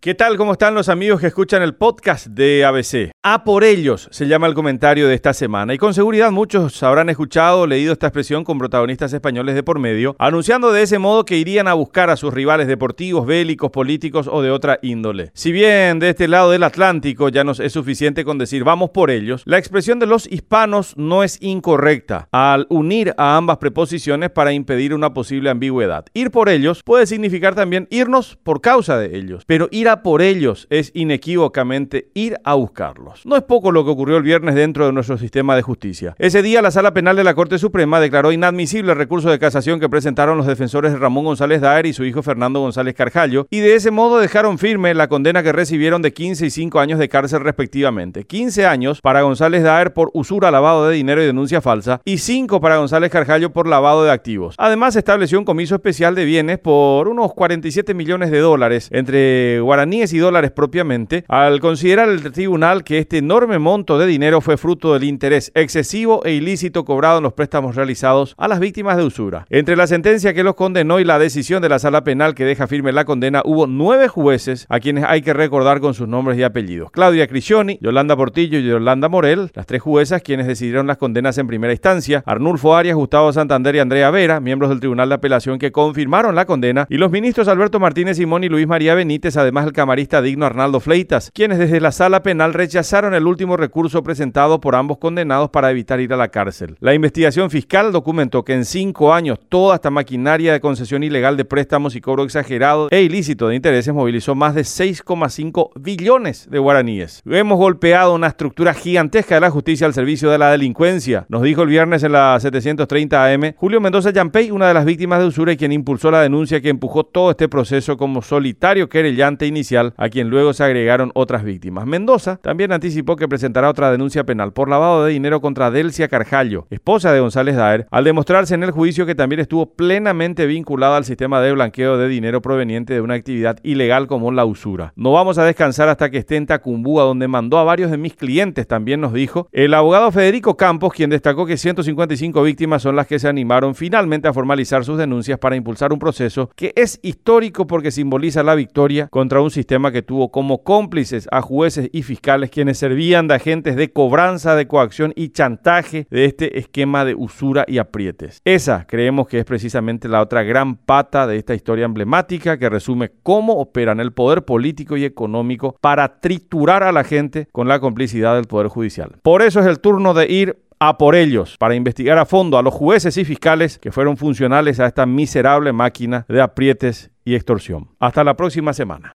¿Qué tal? ¿Cómo están los amigos que escuchan el podcast de ABC? A por ellos se llama el comentario de esta semana y con seguridad muchos habrán escuchado o leído esta expresión con protagonistas españoles de por medio, anunciando de ese modo que irían a buscar a sus rivales deportivos, bélicos, políticos o de otra índole. Si bien de este lado del Atlántico ya nos es suficiente con decir vamos por ellos, la expresión de los hispanos no es incorrecta al unir a ambas preposiciones para impedir una posible ambigüedad. Ir por ellos puede significar también irnos por causa de ellos, pero ir por ellos es inequívocamente ir a buscarlos. No es poco lo que ocurrió el viernes dentro de nuestro sistema de justicia. Ese día la Sala Penal de la Corte Suprema declaró inadmisible el recurso de casación que presentaron los defensores de Ramón González Daer y su hijo Fernando González Carjallo y de ese modo dejaron firme la condena que recibieron de 15 y 5 años de cárcel respectivamente. 15 años para González Daer por usura, lavado de dinero y denuncia falsa y 5 para González Carjallo por lavado de activos. Además estableció un comiso especial de bienes por unos 47 millones de dólares entre guaraníes y dólares propiamente, al considerar el tribunal que este enorme monto de dinero fue fruto del interés excesivo e ilícito cobrado en los préstamos realizados a las víctimas de usura. Entre la sentencia que los condenó y la decisión de la sala penal que deja firme la condena, hubo nueve jueces a quienes hay que recordar con sus nombres y apellidos. Claudia Cricioni, Yolanda Portillo y Yolanda Morel, las tres juezas quienes decidieron las condenas en primera instancia, Arnulfo Arias, Gustavo Santander y Andrea Vera, miembros del Tribunal de Apelación que confirmaron la condena, y los ministros Alberto Martínez Simón y Luis María Benítez, además el camarista digno Arnaldo Fleitas, quienes desde la sala penal rechazaron el último recurso presentado por ambos condenados para evitar ir a la cárcel. La investigación fiscal documentó que en cinco años toda esta maquinaria de concesión ilegal de préstamos y cobro exagerado e ilícito de intereses movilizó más de 6,5 billones de guaraníes. Hemos golpeado una estructura gigantesca de la justicia al servicio de la delincuencia, nos dijo el viernes en la 730 AM Julio Mendoza Yampey, una de las víctimas de usura y quien impulsó la denuncia que empujó todo este proceso como solitario querellante inicial a quien luego se agregaron otras víctimas. Mendoza también anticipó que presentará otra denuncia penal por lavado de dinero contra Delcia Carjallo, esposa de González Daer, al demostrarse en el juicio que también estuvo plenamente vinculada al sistema de blanqueo de dinero proveniente de una actividad ilegal como la usura. No vamos a descansar hasta que esté en Tacumbúa, donde mandó a varios de mis clientes, también nos dijo el abogado Federico Campos, quien destacó que 155 víctimas son las que se animaron finalmente a formalizar sus denuncias para impulsar un proceso que es histórico porque simboliza la victoria contra un sistema que tuvo como cómplices a jueces y fiscales quienes servían de agentes de cobranza, de coacción y chantaje de este esquema de usura y aprietes. Esa creemos que es precisamente la otra gran pata de esta historia emblemática que resume cómo operan el poder político y económico para triturar a la gente con la complicidad del poder judicial. Por eso es el turno de ir a por ellos para investigar a fondo a los jueces y fiscales que fueron funcionales a esta miserable máquina de aprietes y extorsión. Hasta la próxima semana.